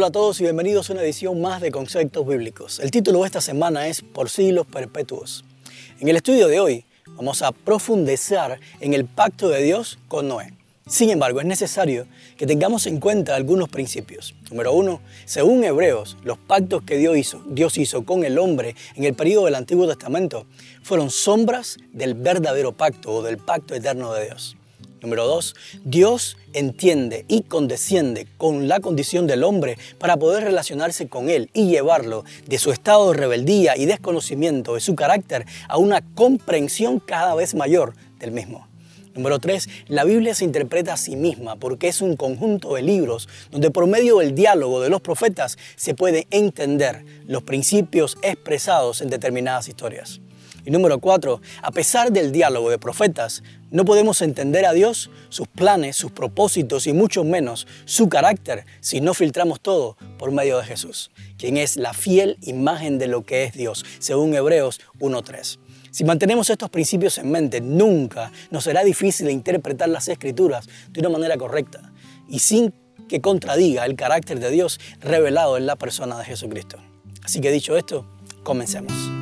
Hola a todos y bienvenidos a una edición más de Conceptos Bíblicos. El título de esta semana es Por siglos perpetuos. En el estudio de hoy vamos a profundizar en el pacto de Dios con Noé. Sin embargo, es necesario que tengamos en cuenta algunos principios. Número uno, según Hebreos, los pactos que Dios hizo, Dios hizo con el hombre en el periodo del Antiguo Testamento fueron sombras del verdadero pacto o del pacto eterno de Dios. Número dos, Dios entiende y condesciende con la condición del hombre para poder relacionarse con él y llevarlo de su estado de rebeldía y desconocimiento de su carácter a una comprensión cada vez mayor del mismo. Número tres, La Biblia se interpreta a sí misma porque es un conjunto de libros donde por medio del diálogo de los profetas se puede entender los principios expresados en determinadas historias. Y número cuatro, a pesar del diálogo de profetas, no podemos entender a Dios, sus planes, sus propósitos y mucho menos su carácter si no filtramos todo por medio de Jesús, quien es la fiel imagen de lo que es Dios, según Hebreos 1.3. Si mantenemos estos principios en mente, nunca nos será difícil interpretar las escrituras de una manera correcta y sin que contradiga el carácter de Dios revelado en la persona de Jesucristo. Así que dicho esto, comencemos.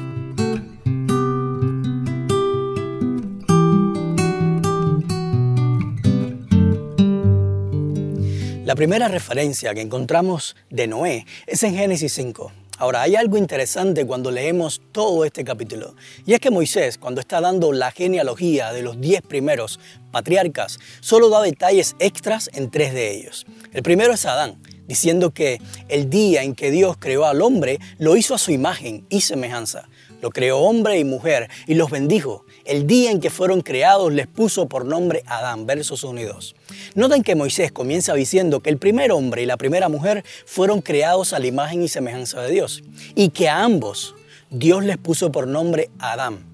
La primera referencia que encontramos de Noé es en Génesis 5. Ahora, hay algo interesante cuando leemos todo este capítulo, y es que Moisés, cuando está dando la genealogía de los diez primeros patriarcas, solo da detalles extras en tres de ellos. El primero es Adán, diciendo que el día en que Dios creó al hombre, lo hizo a su imagen y semejanza. Lo creó hombre y mujer y los bendijo. El día en que fueron creados les puso por nombre Adán, versos 1 y 2. Noten que Moisés comienza diciendo que el primer hombre y la primera mujer fueron creados a la imagen y semejanza de Dios y que a ambos Dios les puso por nombre Adán.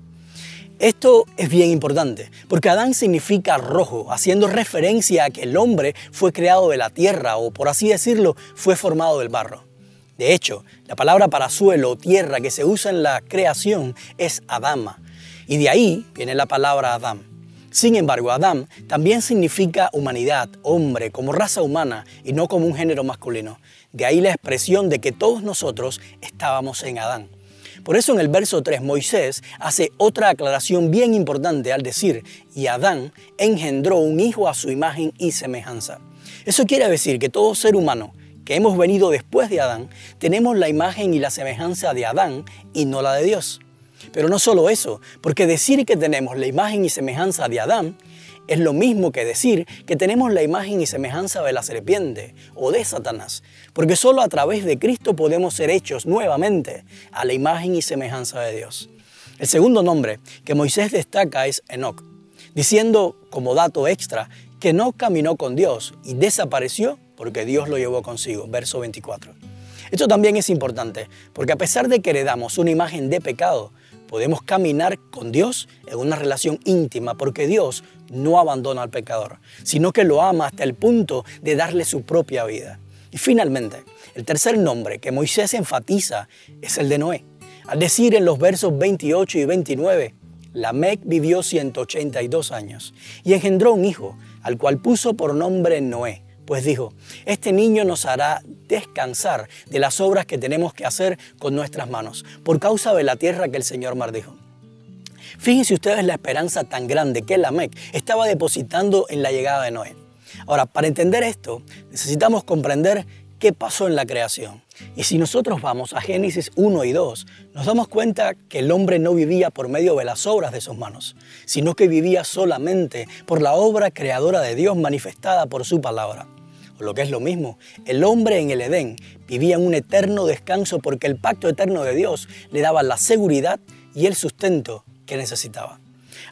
Esto es bien importante, porque Adán significa rojo, haciendo referencia a que el hombre fue creado de la tierra, o por así decirlo, fue formado del barro. De hecho, la palabra para suelo o tierra que se usa en la creación es Adama, y de ahí viene la palabra Adán. Sin embargo, Adán también significa humanidad, hombre, como raza humana y no como un género masculino. De ahí la expresión de que todos nosotros estábamos en Adán. Por eso en el verso 3 Moisés hace otra aclaración bien importante al decir, y Adán engendró un hijo a su imagen y semejanza. Eso quiere decir que todo ser humano que hemos venido después de Adán, tenemos la imagen y la semejanza de Adán y no la de Dios. Pero no solo eso, porque decir que tenemos la imagen y semejanza de Adán es lo mismo que decir que tenemos la imagen y semejanza de la serpiente o de Satanás, porque solo a través de Cristo podemos ser hechos nuevamente a la imagen y semejanza de Dios. El segundo nombre que Moisés destaca es Enoch, diciendo como dato extra que no caminó con Dios y desapareció porque Dios lo llevó consigo. Verso 24. Esto también es importante, porque a pesar de que heredamos una imagen de pecado, podemos caminar con Dios en una relación íntima, porque Dios no abandona al pecador, sino que lo ama hasta el punto de darle su propia vida. Y finalmente, el tercer nombre que Moisés enfatiza es el de Noé. Al decir en los versos 28 y 29, Lamec vivió 182 años y engendró un hijo, al cual puso por nombre Noé pues dijo, este niño nos hará descansar de las obras que tenemos que hacer con nuestras manos, por causa de la tierra que el Señor maldijo. Fíjense ustedes la esperanza tan grande que Lamec estaba depositando en la llegada de Noé. Ahora, para entender esto, necesitamos comprender qué pasó en la creación. Y si nosotros vamos a Génesis 1 y 2, nos damos cuenta que el hombre no vivía por medio de las obras de sus manos, sino que vivía solamente por la obra creadora de Dios manifestada por su palabra. O lo que es lo mismo, el hombre en el Edén vivía en un eterno descanso porque el pacto eterno de Dios le daba la seguridad y el sustento que necesitaba.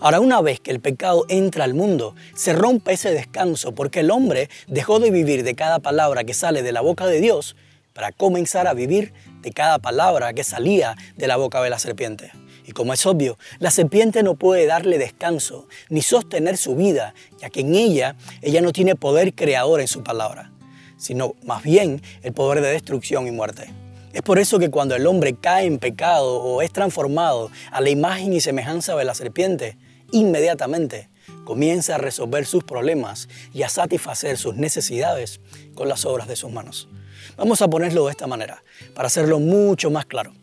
Ahora, una vez que el pecado entra al mundo, se rompe ese descanso porque el hombre dejó de vivir de cada palabra que sale de la boca de Dios para comenzar a vivir de cada palabra que salía de la boca de la serpiente. Y como es obvio, la serpiente no puede darle descanso ni sostener su vida, ya que en ella ella no tiene poder creador en su palabra, sino más bien el poder de destrucción y muerte. Es por eso que cuando el hombre cae en pecado o es transformado a la imagen y semejanza de la serpiente, inmediatamente comienza a resolver sus problemas y a satisfacer sus necesidades con las obras de sus manos. Vamos a ponerlo de esta manera, para hacerlo mucho más claro.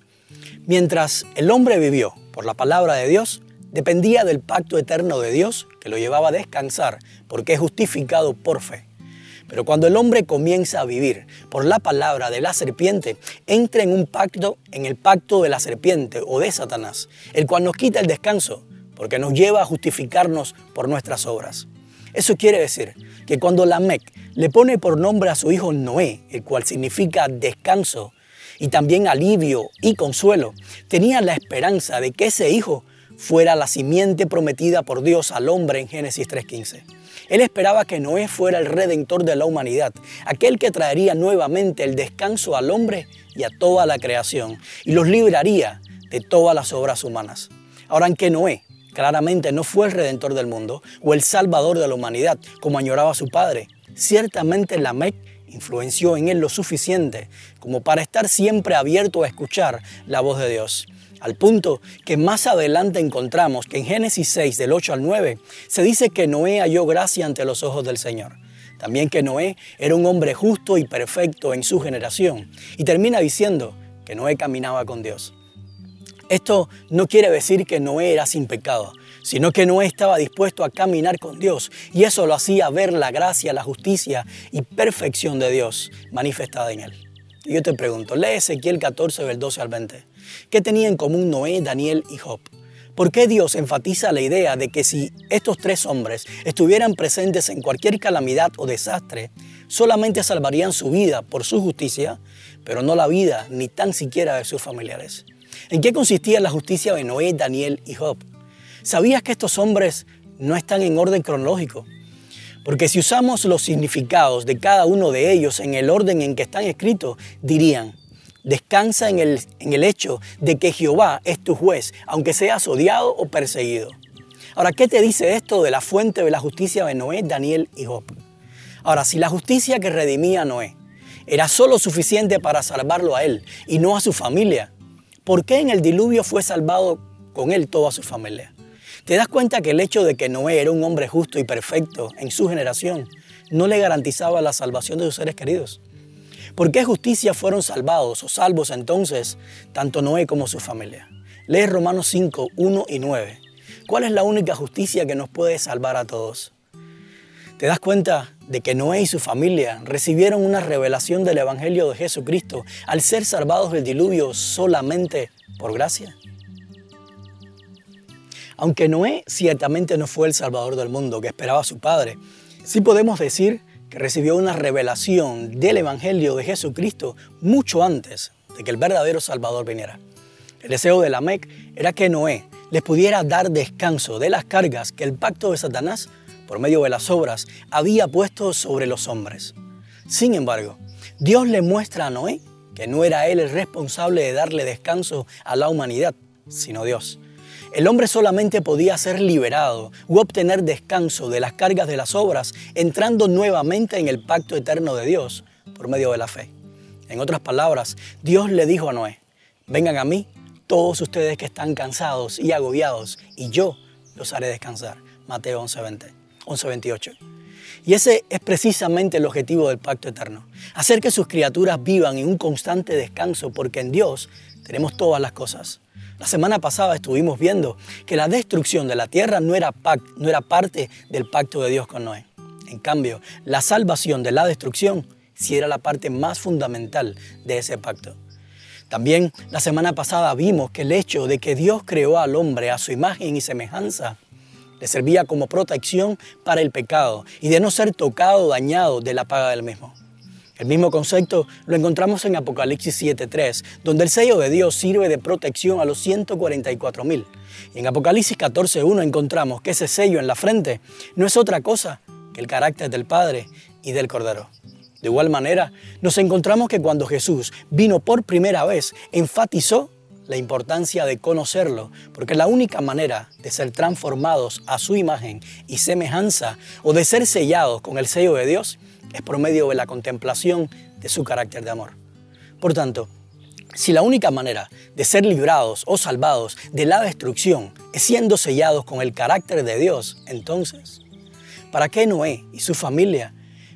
Mientras el hombre vivió por la palabra de Dios, dependía del pacto eterno de Dios que lo llevaba a descansar porque es justificado por fe. Pero cuando el hombre comienza a vivir por la palabra de la serpiente, entra en un pacto, en el pacto de la serpiente o de Satanás, el cual nos quita el descanso porque nos lleva a justificarnos por nuestras obras. Eso quiere decir que cuando Lamec le pone por nombre a su hijo Noé, el cual significa descanso y también alivio y consuelo, tenía la esperanza de que ese hijo fuera la simiente prometida por Dios al hombre en Génesis 3.15. Él esperaba que Noé fuera el redentor de la humanidad, aquel que traería nuevamente el descanso al hombre y a toda la creación, y los libraría de todas las obras humanas. Ahora, aunque Noé claramente no fue el redentor del mundo o el salvador de la humanidad, como añoraba su padre, ciertamente Lamec influenció en él lo suficiente como para estar siempre abierto a escuchar la voz de Dios al punto que más adelante encontramos que en Génesis 6 del 8 al 9 se dice que Noé halló gracia ante los ojos del Señor. También que Noé era un hombre justo y perfecto en su generación. Y termina diciendo que Noé caminaba con Dios. Esto no quiere decir que Noé era sin pecado, sino que Noé estaba dispuesto a caminar con Dios y eso lo hacía ver la gracia, la justicia y perfección de Dios manifestada en él. Y yo te pregunto, lee Ezequiel 14 del 12 al 20. ¿Qué tenía en común Noé, Daniel y Job? ¿Por qué Dios enfatiza la idea de que si estos tres hombres estuvieran presentes en cualquier calamidad o desastre, solamente salvarían su vida por su justicia, pero no la vida ni tan siquiera de sus familiares? ¿En qué consistía la justicia de Noé, Daniel y Job? ¿Sabías que estos hombres no están en orden cronológico? Porque si usamos los significados de cada uno de ellos en el orden en que están escritos, dirían, Descansa en el, en el hecho de que Jehová es tu juez, aunque seas odiado o perseguido. Ahora, ¿qué te dice esto de la fuente de la justicia de Noé, Daniel y Job? Ahora, si la justicia que redimía a Noé era solo suficiente para salvarlo a él y no a su familia, ¿por qué en el diluvio fue salvado con él toda su familia? ¿Te das cuenta que el hecho de que Noé era un hombre justo y perfecto en su generación no le garantizaba la salvación de sus seres queridos? ¿Por qué justicia fueron salvados o salvos entonces tanto Noé como su familia? Lee Romanos 5, 1 y 9. ¿Cuál es la única justicia que nos puede salvar a todos? ¿Te das cuenta de que Noé y su familia recibieron una revelación del Evangelio de Jesucristo al ser salvados del diluvio solamente por gracia? Aunque Noé ciertamente no fue el salvador del mundo que esperaba su padre, sí podemos decir que recibió una revelación del Evangelio de Jesucristo mucho antes de que el verdadero Salvador viniera. El deseo de Lamec era que Noé les pudiera dar descanso de las cargas que el pacto de Satanás, por medio de las obras, había puesto sobre los hombres. Sin embargo, Dios le muestra a Noé que no era él el responsable de darle descanso a la humanidad, sino Dios. El hombre solamente podía ser liberado u obtener descanso de las cargas de las obras entrando nuevamente en el pacto eterno de Dios por medio de la fe. En otras palabras, Dios le dijo a Noé, vengan a mí todos ustedes que están cansados y agobiados y yo los haré descansar. Mateo 11:20, 11:28. Y ese es precisamente el objetivo del pacto eterno, hacer que sus criaturas vivan en un constante descanso porque en Dios tenemos todas las cosas. La semana pasada estuvimos viendo que la destrucción de la tierra no era, no era parte del pacto de Dios con Noé. En cambio, la salvación de la destrucción sí era la parte más fundamental de ese pacto. También la semana pasada vimos que el hecho de que Dios creó al hombre a su imagen y semejanza le servía como protección para el pecado y de no ser tocado o dañado de la paga del mismo. El mismo concepto lo encontramos en Apocalipsis 7.3, donde el sello de Dios sirve de protección a los 144.000. Y en Apocalipsis 14.1 encontramos que ese sello en la frente no es otra cosa que el carácter del Padre y del Cordero. De igual manera, nos encontramos que cuando Jesús vino por primera vez, enfatizó la importancia de conocerlo, porque la única manera de ser transformados a su imagen y semejanza o de ser sellados con el sello de Dios es por medio de la contemplación de su carácter de amor. Por tanto, si la única manera de ser librados o salvados de la destrucción es siendo sellados con el carácter de Dios, entonces, ¿para qué Noé y su familia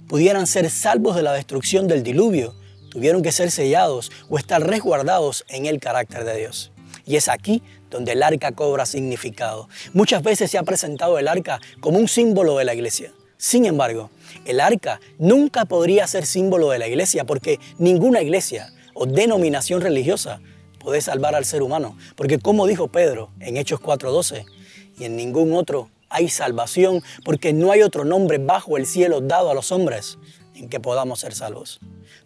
pudieran ser salvos de la destrucción del diluvio? Tuvieron que ser sellados o estar resguardados en el carácter de Dios. Y es aquí donde el arca cobra significado. Muchas veces se ha presentado el arca como un símbolo de la iglesia. Sin embargo, el arca nunca podría ser símbolo de la iglesia porque ninguna iglesia o denominación religiosa puede salvar al ser humano. Porque como dijo Pedro en Hechos 4:12, y en ningún otro hay salvación porque no hay otro nombre bajo el cielo dado a los hombres en que podamos ser salvos.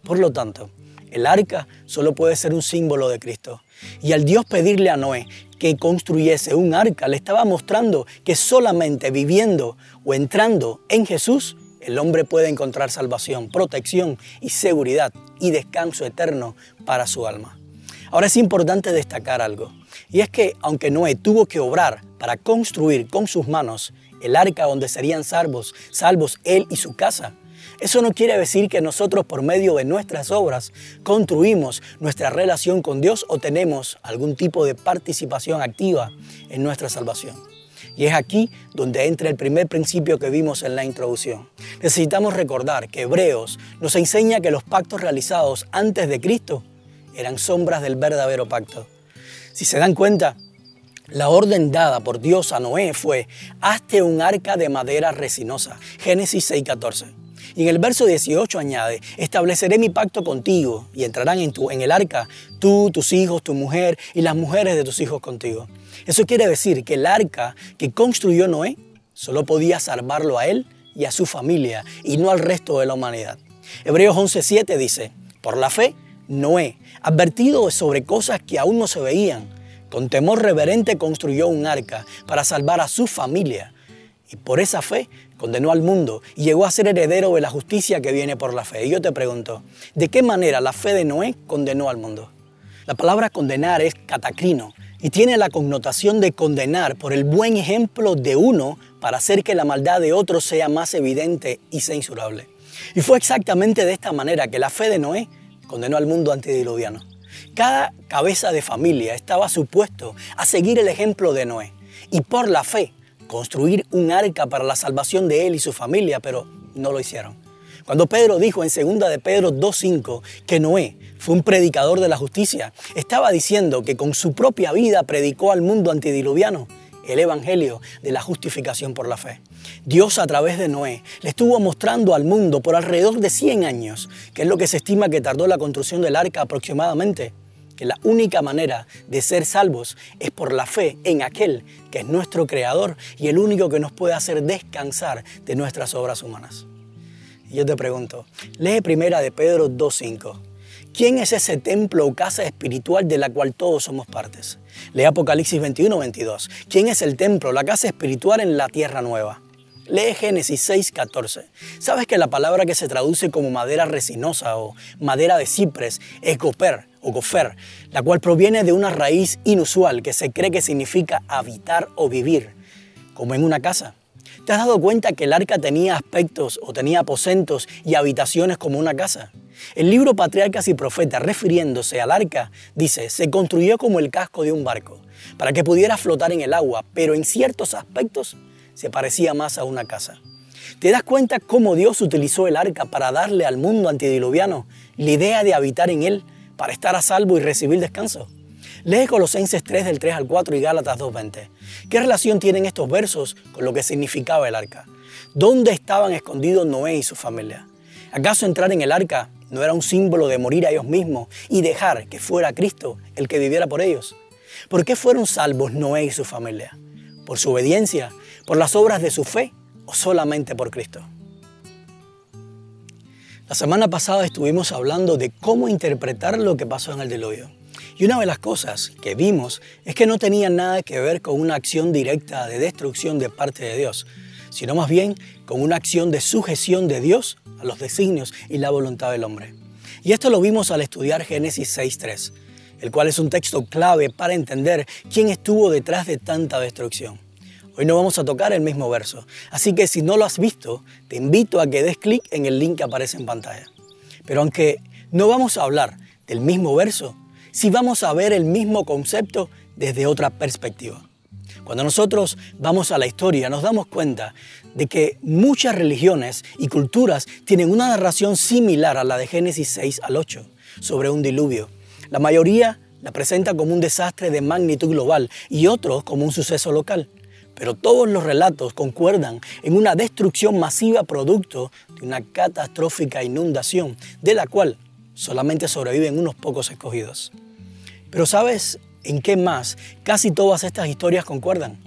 Por lo tanto, el arca solo puede ser un símbolo de Cristo. Y al Dios pedirle a Noé que construyese un arca, le estaba mostrando que solamente viviendo o entrando en Jesús, el hombre puede encontrar salvación, protección y seguridad y descanso eterno para su alma. Ahora es importante destacar algo, y es que aunque Noé tuvo que obrar para construir con sus manos el arca donde serían salvos, salvos él y su casa, eso no quiere decir que nosotros por medio de nuestras obras construimos nuestra relación con Dios o tenemos algún tipo de participación activa en nuestra salvación. Y es aquí donde entra el primer principio que vimos en la introducción. Necesitamos recordar que Hebreos nos enseña que los pactos realizados antes de Cristo eran sombras del verdadero pacto. Si se dan cuenta, la orden dada por Dios a Noé fue, hazte un arca de madera resinosa. Génesis 6:14. Y en el verso 18 añade, estableceré mi pacto contigo y entrarán en, tu, en el arca tú, tus hijos, tu mujer y las mujeres de tus hijos contigo. Eso quiere decir que el arca que construyó Noé solo podía salvarlo a él y a su familia y no al resto de la humanidad. Hebreos 11:7 dice, por la fe, Noé, advertido sobre cosas que aún no se veían, con temor reverente construyó un arca para salvar a su familia. Y por esa fe condenó al mundo y llegó a ser heredero de la justicia que viene por la fe. Y yo te pregunto, ¿de qué manera la fe de Noé condenó al mundo? La palabra condenar es catacrino y tiene la connotación de condenar por el buen ejemplo de uno para hacer que la maldad de otro sea más evidente y censurable. Y fue exactamente de esta manera que la fe de Noé condenó al mundo antediluviano. Cada cabeza de familia estaba supuesto a seguir el ejemplo de Noé y por la fe construir un arca para la salvación de él y su familia, pero no lo hicieron. Cuando Pedro dijo en 2 de Pedro 2.5 que Noé fue un predicador de la justicia, estaba diciendo que con su propia vida predicó al mundo antediluviano el Evangelio de la justificación por la fe. Dios a través de Noé le estuvo mostrando al mundo por alrededor de 100 años, que es lo que se estima que tardó la construcción del arca aproximadamente, que la única manera de ser salvos es por la fe en aquel que es nuestro creador y el único que nos puede hacer descansar de nuestras obras humanas. Y yo te pregunto, lee primera de Pedro 2.5. ¿Quién es ese templo o casa espiritual de la cual todos somos partes? Lee Apocalipsis 21.22. ¿Quién es el templo, la casa espiritual en la tierra nueva? Lee Génesis 6:14. ¿Sabes que la palabra que se traduce como madera resinosa o madera de cipres es goper o gofer, la cual proviene de una raíz inusual que se cree que significa habitar o vivir, como en una casa? ¿Te has dado cuenta que el arca tenía aspectos o tenía aposentos y habitaciones como una casa? El libro Patriarcas y Profetas, refiriéndose al arca, dice, se construyó como el casco de un barco, para que pudiera flotar en el agua, pero en ciertos aspectos se parecía más a una casa. ¿Te das cuenta cómo Dios utilizó el arca para darle al mundo antediluviano la idea de habitar en él, para estar a salvo y recibir descanso? Lee Colosenses 3 del 3 al 4 y Gálatas 2.20. ¿Qué relación tienen estos versos con lo que significaba el arca? ¿Dónde estaban escondidos Noé y su familia? ¿Acaso entrar en el arca no era un símbolo de morir a ellos mismos y dejar que fuera Cristo el que viviera por ellos? ¿Por qué fueron salvos Noé y su familia? ¿Por su obediencia? ¿Por las obras de su fe o solamente por Cristo? La semana pasada estuvimos hablando de cómo interpretar lo que pasó en el diluvio. Y una de las cosas que vimos es que no tenía nada que ver con una acción directa de destrucción de parte de Dios, sino más bien con una acción de sujeción de Dios a los designios y la voluntad del hombre. Y esto lo vimos al estudiar Génesis 6.3, el cual es un texto clave para entender quién estuvo detrás de tanta destrucción. Hoy no vamos a tocar el mismo verso, así que si no lo has visto, te invito a que des clic en el link que aparece en pantalla. Pero aunque no vamos a hablar del mismo verso, sí vamos a ver el mismo concepto desde otra perspectiva. Cuando nosotros vamos a la historia nos damos cuenta de que muchas religiones y culturas tienen una narración similar a la de Génesis 6 al 8 sobre un diluvio. La mayoría la presenta como un desastre de magnitud global y otros como un suceso local. Pero todos los relatos concuerdan en una destrucción masiva producto de una catastrófica inundación, de la cual solamente sobreviven unos pocos escogidos. Pero ¿sabes en qué más casi todas estas historias concuerdan?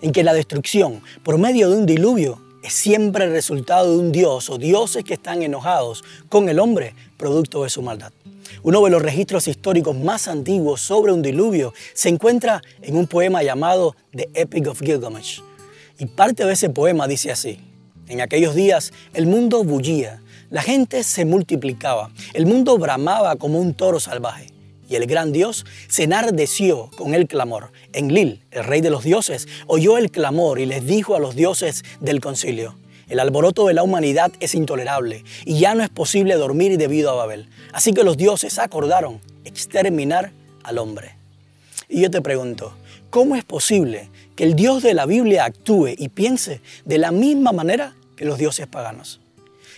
En que la destrucción por medio de un diluvio es siempre el resultado de un dios o dioses que están enojados con el hombre producto de su maldad. Uno de los registros históricos más antiguos sobre un diluvio se encuentra en un poema llamado The Epic of Gilgamesh. Y parte de ese poema dice así, en aquellos días el mundo bullía, la gente se multiplicaba, el mundo bramaba como un toro salvaje. Y el gran Dios se enardeció con el clamor. Enlil, el rey de los dioses, oyó el clamor y les dijo a los dioses del concilio, el alboroto de la humanidad es intolerable y ya no es posible dormir debido a Babel. Así que los dioses acordaron exterminar al hombre. Y yo te pregunto, ¿cómo es posible que el Dios de la Biblia actúe y piense de la misma manera que los dioses paganos?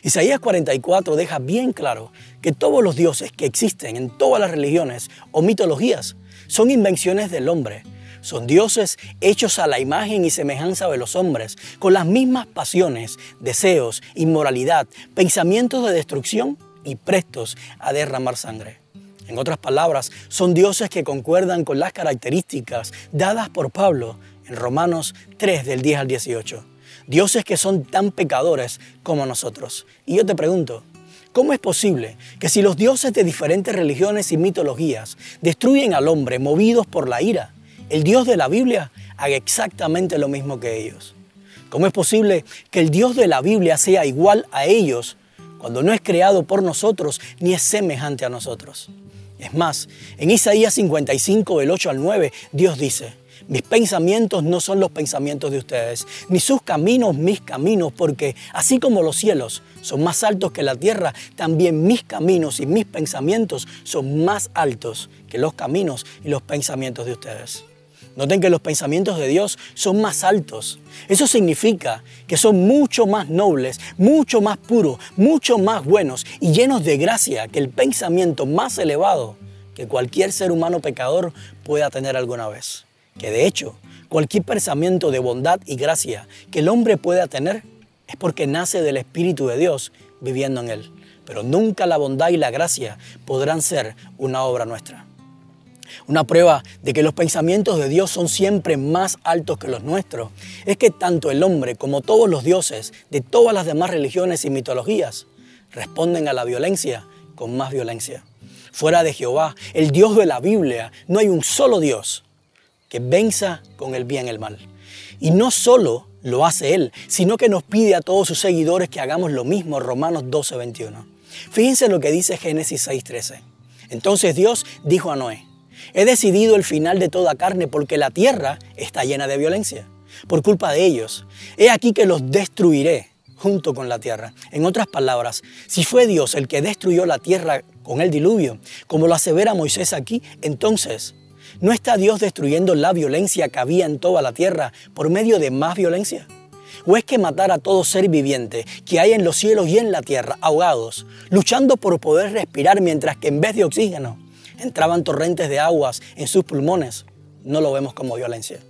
Isaías 44 deja bien claro que todos los dioses que existen en todas las religiones o mitologías son invenciones del hombre son dioses hechos a la imagen y semejanza de los hombres, con las mismas pasiones, deseos, inmoralidad, pensamientos de destrucción y prestos a derramar sangre. En otras palabras, son dioses que concuerdan con las características dadas por Pablo en Romanos 3 del 10 al 18. Dioses que son tan pecadores como nosotros. Y yo te pregunto, ¿Cómo es posible que si los dioses de diferentes religiones y mitologías destruyen al hombre movidos por la ira, el Dios de la Biblia haga exactamente lo mismo que ellos. ¿Cómo es posible que el Dios de la Biblia sea igual a ellos cuando no es creado por nosotros ni es semejante a nosotros? Es más, en Isaías 55, del 8 al 9, Dios dice, mis pensamientos no son los pensamientos de ustedes, ni sus caminos mis caminos, porque así como los cielos son más altos que la tierra, también mis caminos y mis pensamientos son más altos que los caminos y los pensamientos de ustedes. Noten que los pensamientos de Dios son más altos. Eso significa que son mucho más nobles, mucho más puros, mucho más buenos y llenos de gracia que el pensamiento más elevado que cualquier ser humano pecador pueda tener alguna vez. Que de hecho, cualquier pensamiento de bondad y gracia que el hombre pueda tener es porque nace del Espíritu de Dios viviendo en él. Pero nunca la bondad y la gracia podrán ser una obra nuestra. Una prueba de que los pensamientos de Dios son siempre más altos que los nuestros es que tanto el hombre como todos los dioses de todas las demás religiones y mitologías responden a la violencia con más violencia. Fuera de Jehová, el Dios de la Biblia, no hay un solo Dios que venza con el bien el mal. Y no solo lo hace Él, sino que nos pide a todos sus seguidores que hagamos lo mismo, Romanos 12, 21. Fíjense lo que dice Génesis 6:13. Entonces Dios dijo a Noé, He decidido el final de toda carne porque la tierra está llena de violencia. Por culpa de ellos. He aquí que los destruiré junto con la tierra. En otras palabras, si fue Dios el que destruyó la tierra con el diluvio, como lo asevera Moisés aquí, entonces, ¿no está Dios destruyendo la violencia que había en toda la tierra por medio de más violencia? ¿O es que matar a todo ser viviente que hay en los cielos y en la tierra, ahogados, luchando por poder respirar mientras que en vez de oxígeno entraban torrentes de aguas en sus pulmones, no lo vemos como violencia.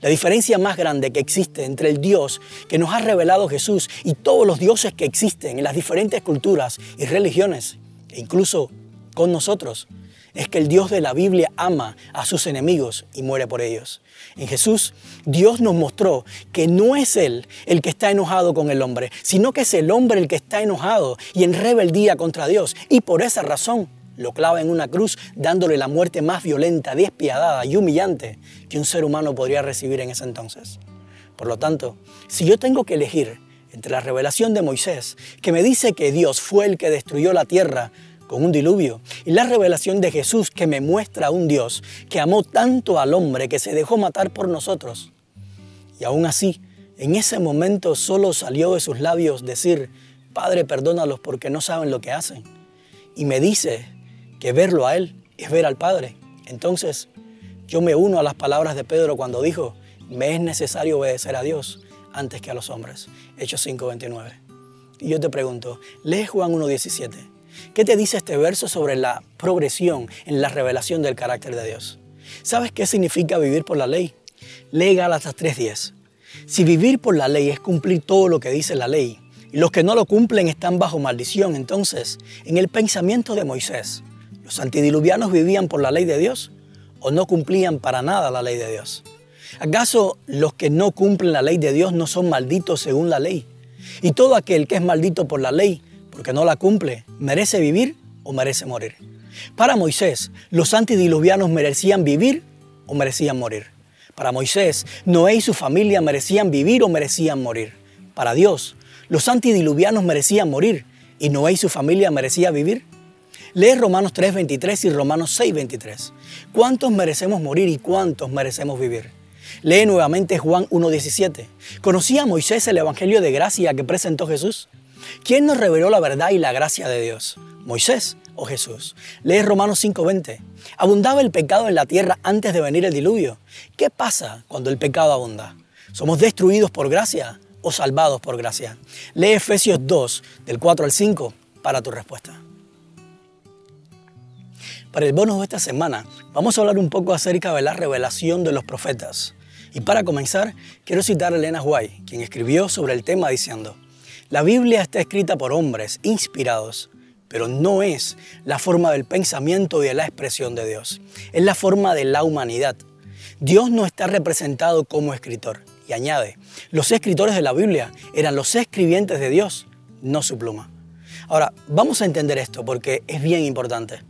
La diferencia más grande que existe entre el Dios que nos ha revelado Jesús y todos los dioses que existen en las diferentes culturas y religiones, e incluso con nosotros, es que el Dios de la Biblia ama a sus enemigos y muere por ellos. En Jesús, Dios nos mostró que no es Él el que está enojado con el hombre, sino que es el hombre el que está enojado y en rebeldía contra Dios. Y por esa razón lo clava en una cruz dándole la muerte más violenta, despiadada y humillante que un ser humano podría recibir en ese entonces. Por lo tanto, si yo tengo que elegir entre la revelación de Moisés, que me dice que Dios fue el que destruyó la tierra con un diluvio, y la revelación de Jesús que me muestra a un Dios que amó tanto al hombre que se dejó matar por nosotros. Y aún así, en ese momento solo salió de sus labios decir, Padre, perdónalos porque no saben lo que hacen. Y me dice que verlo a Él es ver al Padre. Entonces, yo me uno a las palabras de Pedro cuando dijo me es necesario obedecer a Dios antes que a los hombres. Hechos 5:29. Y yo te pregunto, lee Juan 1:17. ¿Qué te dice este verso sobre la progresión en la revelación del carácter de Dios? ¿Sabes qué significa vivir por la ley? Lee Gálatas 3:10. Si vivir por la ley es cumplir todo lo que dice la ley, y los que no lo cumplen están bajo maldición, entonces, en el pensamiento de Moisés, ¿los antidiluvianos vivían por la ley de Dios o no cumplían para nada la ley de Dios? ¿Acaso los que no cumplen la ley de Dios no son malditos según la ley? Y todo aquel que es maldito por la ley, porque no la cumple, ¿merece vivir o merece morir? Para Moisés, los antidiluvianos merecían vivir o merecían morir. Para Moisés, Noé y su familia merecían vivir o merecían morir. Para Dios, los antidiluvianos merecían morir y Noé y su familia merecían vivir. Lee Romanos 3:23 y Romanos 6:23. ¿Cuántos merecemos morir y cuántos merecemos vivir? Lee nuevamente Juan 1.17. ¿Conocía Moisés el Evangelio de gracia que presentó Jesús? ¿Quién nos reveló la verdad y la gracia de Dios? ¿Moisés o Jesús? Lee Romanos 5.20. Abundaba el pecado en la tierra antes de venir el diluvio. ¿Qué pasa cuando el pecado abunda? ¿Somos destruidos por gracia o salvados por gracia? Lee Efesios 2, del 4 al 5, para tu respuesta. Para el bonus de esta semana, vamos a hablar un poco acerca de la revelación de los profetas. Y para comenzar, quiero citar a Elena White, quien escribió sobre el tema diciendo, la Biblia está escrita por hombres inspirados, pero no es la forma del pensamiento y de la expresión de Dios. Es la forma de la humanidad. Dios no está representado como escritor. Y añade, los escritores de la Biblia eran los escribientes de Dios, no su pluma. Ahora, vamos a entender esto porque es bien importante.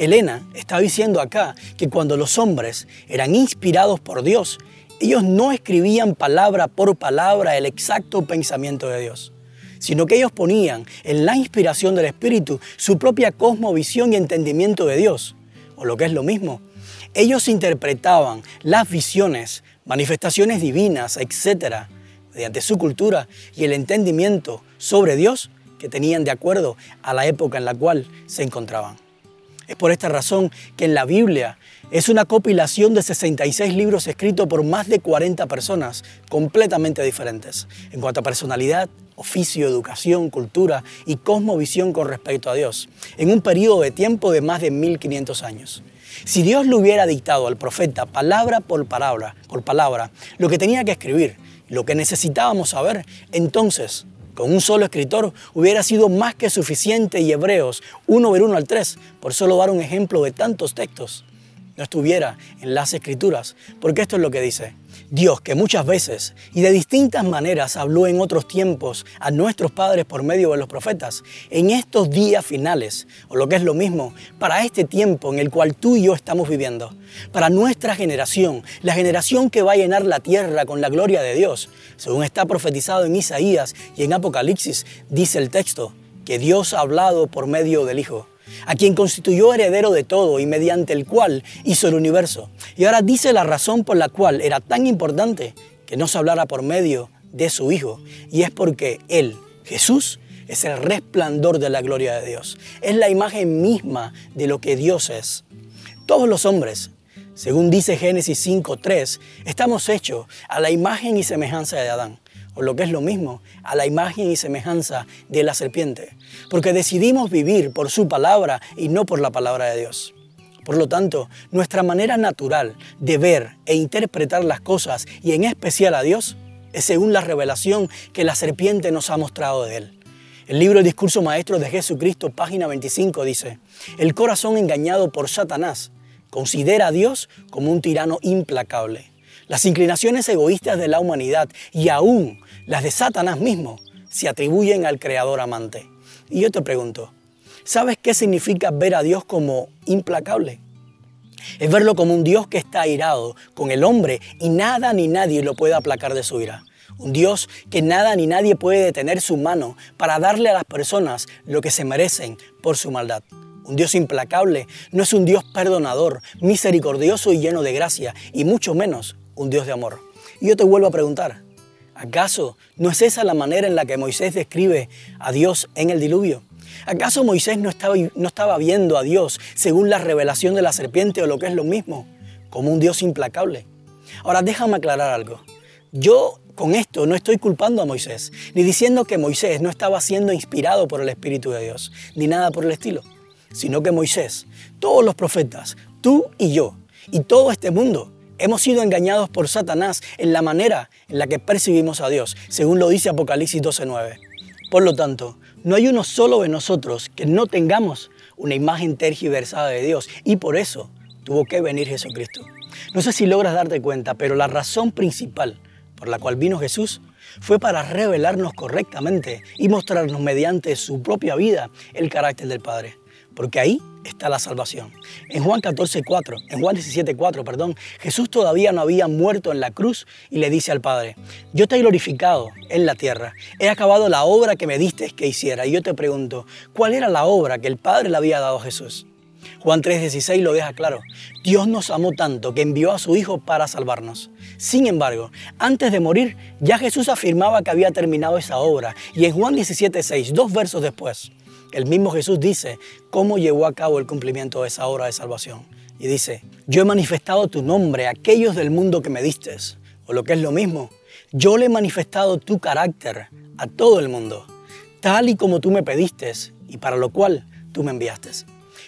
Elena está diciendo acá que cuando los hombres eran inspirados por Dios, ellos no escribían palabra por palabra el exacto pensamiento de Dios, sino que ellos ponían en la inspiración del Espíritu su propia cosmovisión y entendimiento de Dios, o lo que es lo mismo. Ellos interpretaban las visiones, manifestaciones divinas, etc., mediante su cultura y el entendimiento sobre Dios que tenían de acuerdo a la época en la cual se encontraban. Es por esta razón que en la Biblia es una compilación de 66 libros escritos por más de 40 personas completamente diferentes en cuanto a personalidad, oficio, educación, cultura y cosmovisión con respecto a Dios, en un periodo de tiempo de más de 1500 años. Si Dios le hubiera dictado al profeta palabra por palabra, por palabra, lo que tenía que escribir, lo que necesitábamos saber, entonces con un solo escritor hubiera sido más que suficiente y Hebreos 1 ver 1 al 3, por solo dar un ejemplo de tantos textos, no estuviera en las escrituras, porque esto es lo que dice. Dios que muchas veces y de distintas maneras habló en otros tiempos a nuestros padres por medio de los profetas, en estos días finales, o lo que es lo mismo, para este tiempo en el cual tú y yo estamos viviendo, para nuestra generación, la generación que va a llenar la tierra con la gloria de Dios, según está profetizado en Isaías y en Apocalipsis, dice el texto, que Dios ha hablado por medio del Hijo a quien constituyó heredero de todo y mediante el cual hizo el universo. Y ahora dice la razón por la cual era tan importante que no se hablara por medio de su Hijo, y es porque Él, Jesús, es el resplandor de la gloria de Dios. Es la imagen misma de lo que Dios es. Todos los hombres, según dice Génesis 5.3, estamos hechos a la imagen y semejanza de Adán o lo que es lo mismo, a la imagen y semejanza de la serpiente, porque decidimos vivir por su palabra y no por la palabra de Dios. Por lo tanto, nuestra manera natural de ver e interpretar las cosas, y en especial a Dios, es según la revelación que la serpiente nos ha mostrado de Él. El libro El Discurso Maestro de Jesucristo, página 25, dice, el corazón engañado por Satanás considera a Dios como un tirano implacable las inclinaciones egoístas de la humanidad y aún las de Satanás mismo se atribuyen al Creador amante. Y yo te pregunto, ¿sabes qué significa ver a Dios como implacable? Es verlo como un Dios que está airado con el hombre y nada ni nadie lo puede aplacar de su ira. Un Dios que nada ni nadie puede detener su mano para darle a las personas lo que se merecen por su maldad. Un Dios implacable no es un Dios perdonador, misericordioso y lleno de gracia, y mucho menos un Dios de amor. Y yo te vuelvo a preguntar, ¿acaso no es esa la manera en la que Moisés describe a Dios en el diluvio? ¿Acaso Moisés no estaba, no estaba viendo a Dios según la revelación de la serpiente o lo que es lo mismo, como un Dios implacable? Ahora déjame aclarar algo. Yo con esto no estoy culpando a Moisés, ni diciendo que Moisés no estaba siendo inspirado por el Espíritu de Dios, ni nada por el estilo, sino que Moisés, todos los profetas, tú y yo, y todo este mundo, hemos sido engañados por Satanás en la manera en la que percibimos a Dios, según lo dice Apocalipsis 12.9. Por lo tanto, no hay uno solo de nosotros que no tengamos una imagen tergiversada de Dios y por eso tuvo que venir Jesucristo. No sé si logras darte cuenta, pero la razón principal por la cual vino Jesús fue para revelarnos correctamente y mostrarnos mediante su propia vida el carácter del Padre. Porque ahí está la salvación. En Juan 14:4, en Juan 17:4, perdón, Jesús todavía no había muerto en la cruz y le dice al Padre: "Yo te he glorificado en la tierra. He acabado la obra que me diste que hiciera." Y yo te pregunto, ¿cuál era la obra que el Padre le había dado a Jesús? Juan 3:16 lo deja claro. Dios nos amó tanto que envió a su Hijo para salvarnos. Sin embargo, antes de morir, ya Jesús afirmaba que había terminado esa obra. Y en Juan 17:6, dos versos después, el mismo Jesús dice cómo llevó a cabo el cumplimiento de esa obra de salvación. Y dice, yo he manifestado tu nombre a aquellos del mundo que me diste. O lo que es lo mismo, yo le he manifestado tu carácter a todo el mundo, tal y como tú me pediste y para lo cual tú me enviaste.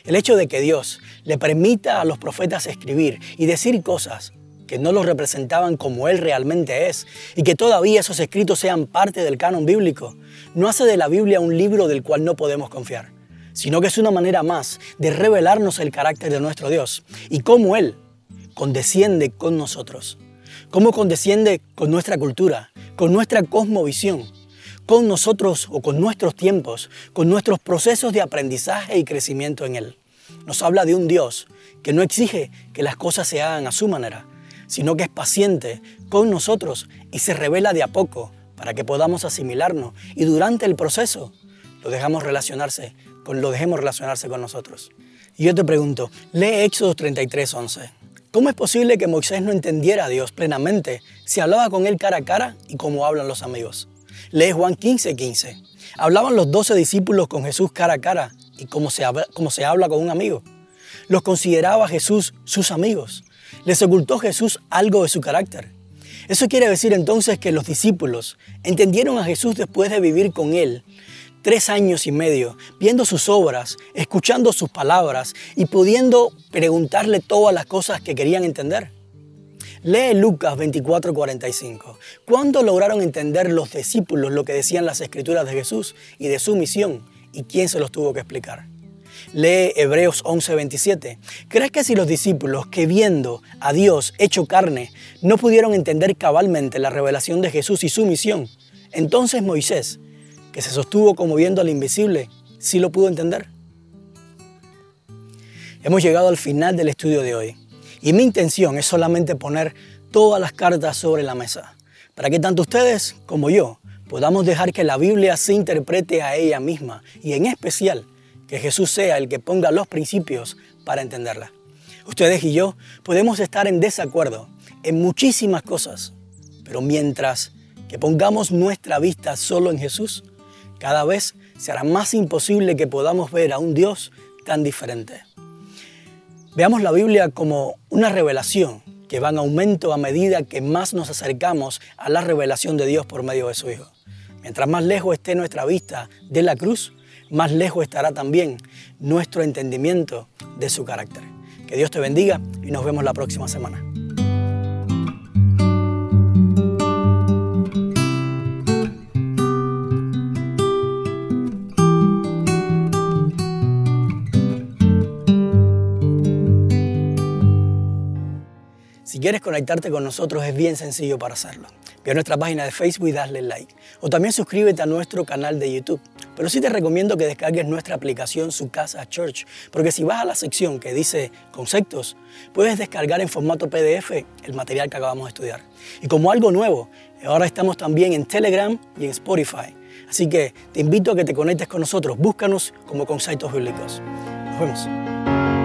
El hecho de que Dios le permita a los profetas escribir y decir cosas que no los representaban como Él realmente es y que todavía esos escritos sean parte del canon bíblico, no hace de la Biblia un libro del cual no podemos confiar, sino que es una manera más de revelarnos el carácter de nuestro Dios y cómo Él condesciende con nosotros, cómo condesciende con nuestra cultura, con nuestra cosmovisión con nosotros o con nuestros tiempos, con nuestros procesos de aprendizaje y crecimiento en Él. Nos habla de un Dios que no exige que las cosas se hagan a su manera, sino que es paciente con nosotros y se revela de a poco para que podamos asimilarnos y durante el proceso lo dejamos relacionarse con, lo dejemos relacionarse con nosotros. Y yo te pregunto, lee Éxodo 33, 11. ¿Cómo es posible que Moisés no entendiera a Dios plenamente si hablaba con él cara a cara y como hablan los amigos? Lee Juan 15, 15. Hablaban los doce discípulos con Jesús cara a cara y como se, habla, como se habla con un amigo. Los consideraba Jesús sus amigos. Les ocultó Jesús algo de su carácter. Eso quiere decir entonces que los discípulos entendieron a Jesús después de vivir con Él tres años y medio, viendo sus obras, escuchando sus palabras y pudiendo preguntarle todas las cosas que querían entender. Lee Lucas 24:45. ¿Cuándo lograron entender los discípulos lo que decían las escrituras de Jesús y de su misión? ¿Y quién se los tuvo que explicar? Lee Hebreos 11:27. ¿Crees que si los discípulos que viendo a Dios hecho carne no pudieron entender cabalmente la revelación de Jesús y su misión, entonces Moisés, que se sostuvo como viendo al invisible, sí lo pudo entender? Hemos llegado al final del estudio de hoy. Y mi intención es solamente poner todas las cartas sobre la mesa, para que tanto ustedes como yo podamos dejar que la Biblia se interprete a ella misma y en especial que Jesús sea el que ponga los principios para entenderla. Ustedes y yo podemos estar en desacuerdo en muchísimas cosas, pero mientras que pongamos nuestra vista solo en Jesús, cada vez será más imposible que podamos ver a un Dios tan diferente. Veamos la Biblia como una revelación que va en aumento a medida que más nos acercamos a la revelación de Dios por medio de su Hijo. Mientras más lejos esté nuestra vista de la cruz, más lejos estará también nuestro entendimiento de su carácter. Que Dios te bendiga y nos vemos la próxima semana. quieres conectarte con nosotros es bien sencillo para hacerlo. Ve a nuestra página de Facebook y dale like. O también suscríbete a nuestro canal de YouTube. Pero sí te recomiendo que descargues nuestra aplicación Su Casa Church, porque si vas a la sección que dice conceptos, puedes descargar en formato PDF el material que acabamos de estudiar. Y como algo nuevo, ahora estamos también en Telegram y en Spotify. Así que te invito a que te conectes con nosotros. Búscanos como conceptos bíblicos. Nos vemos.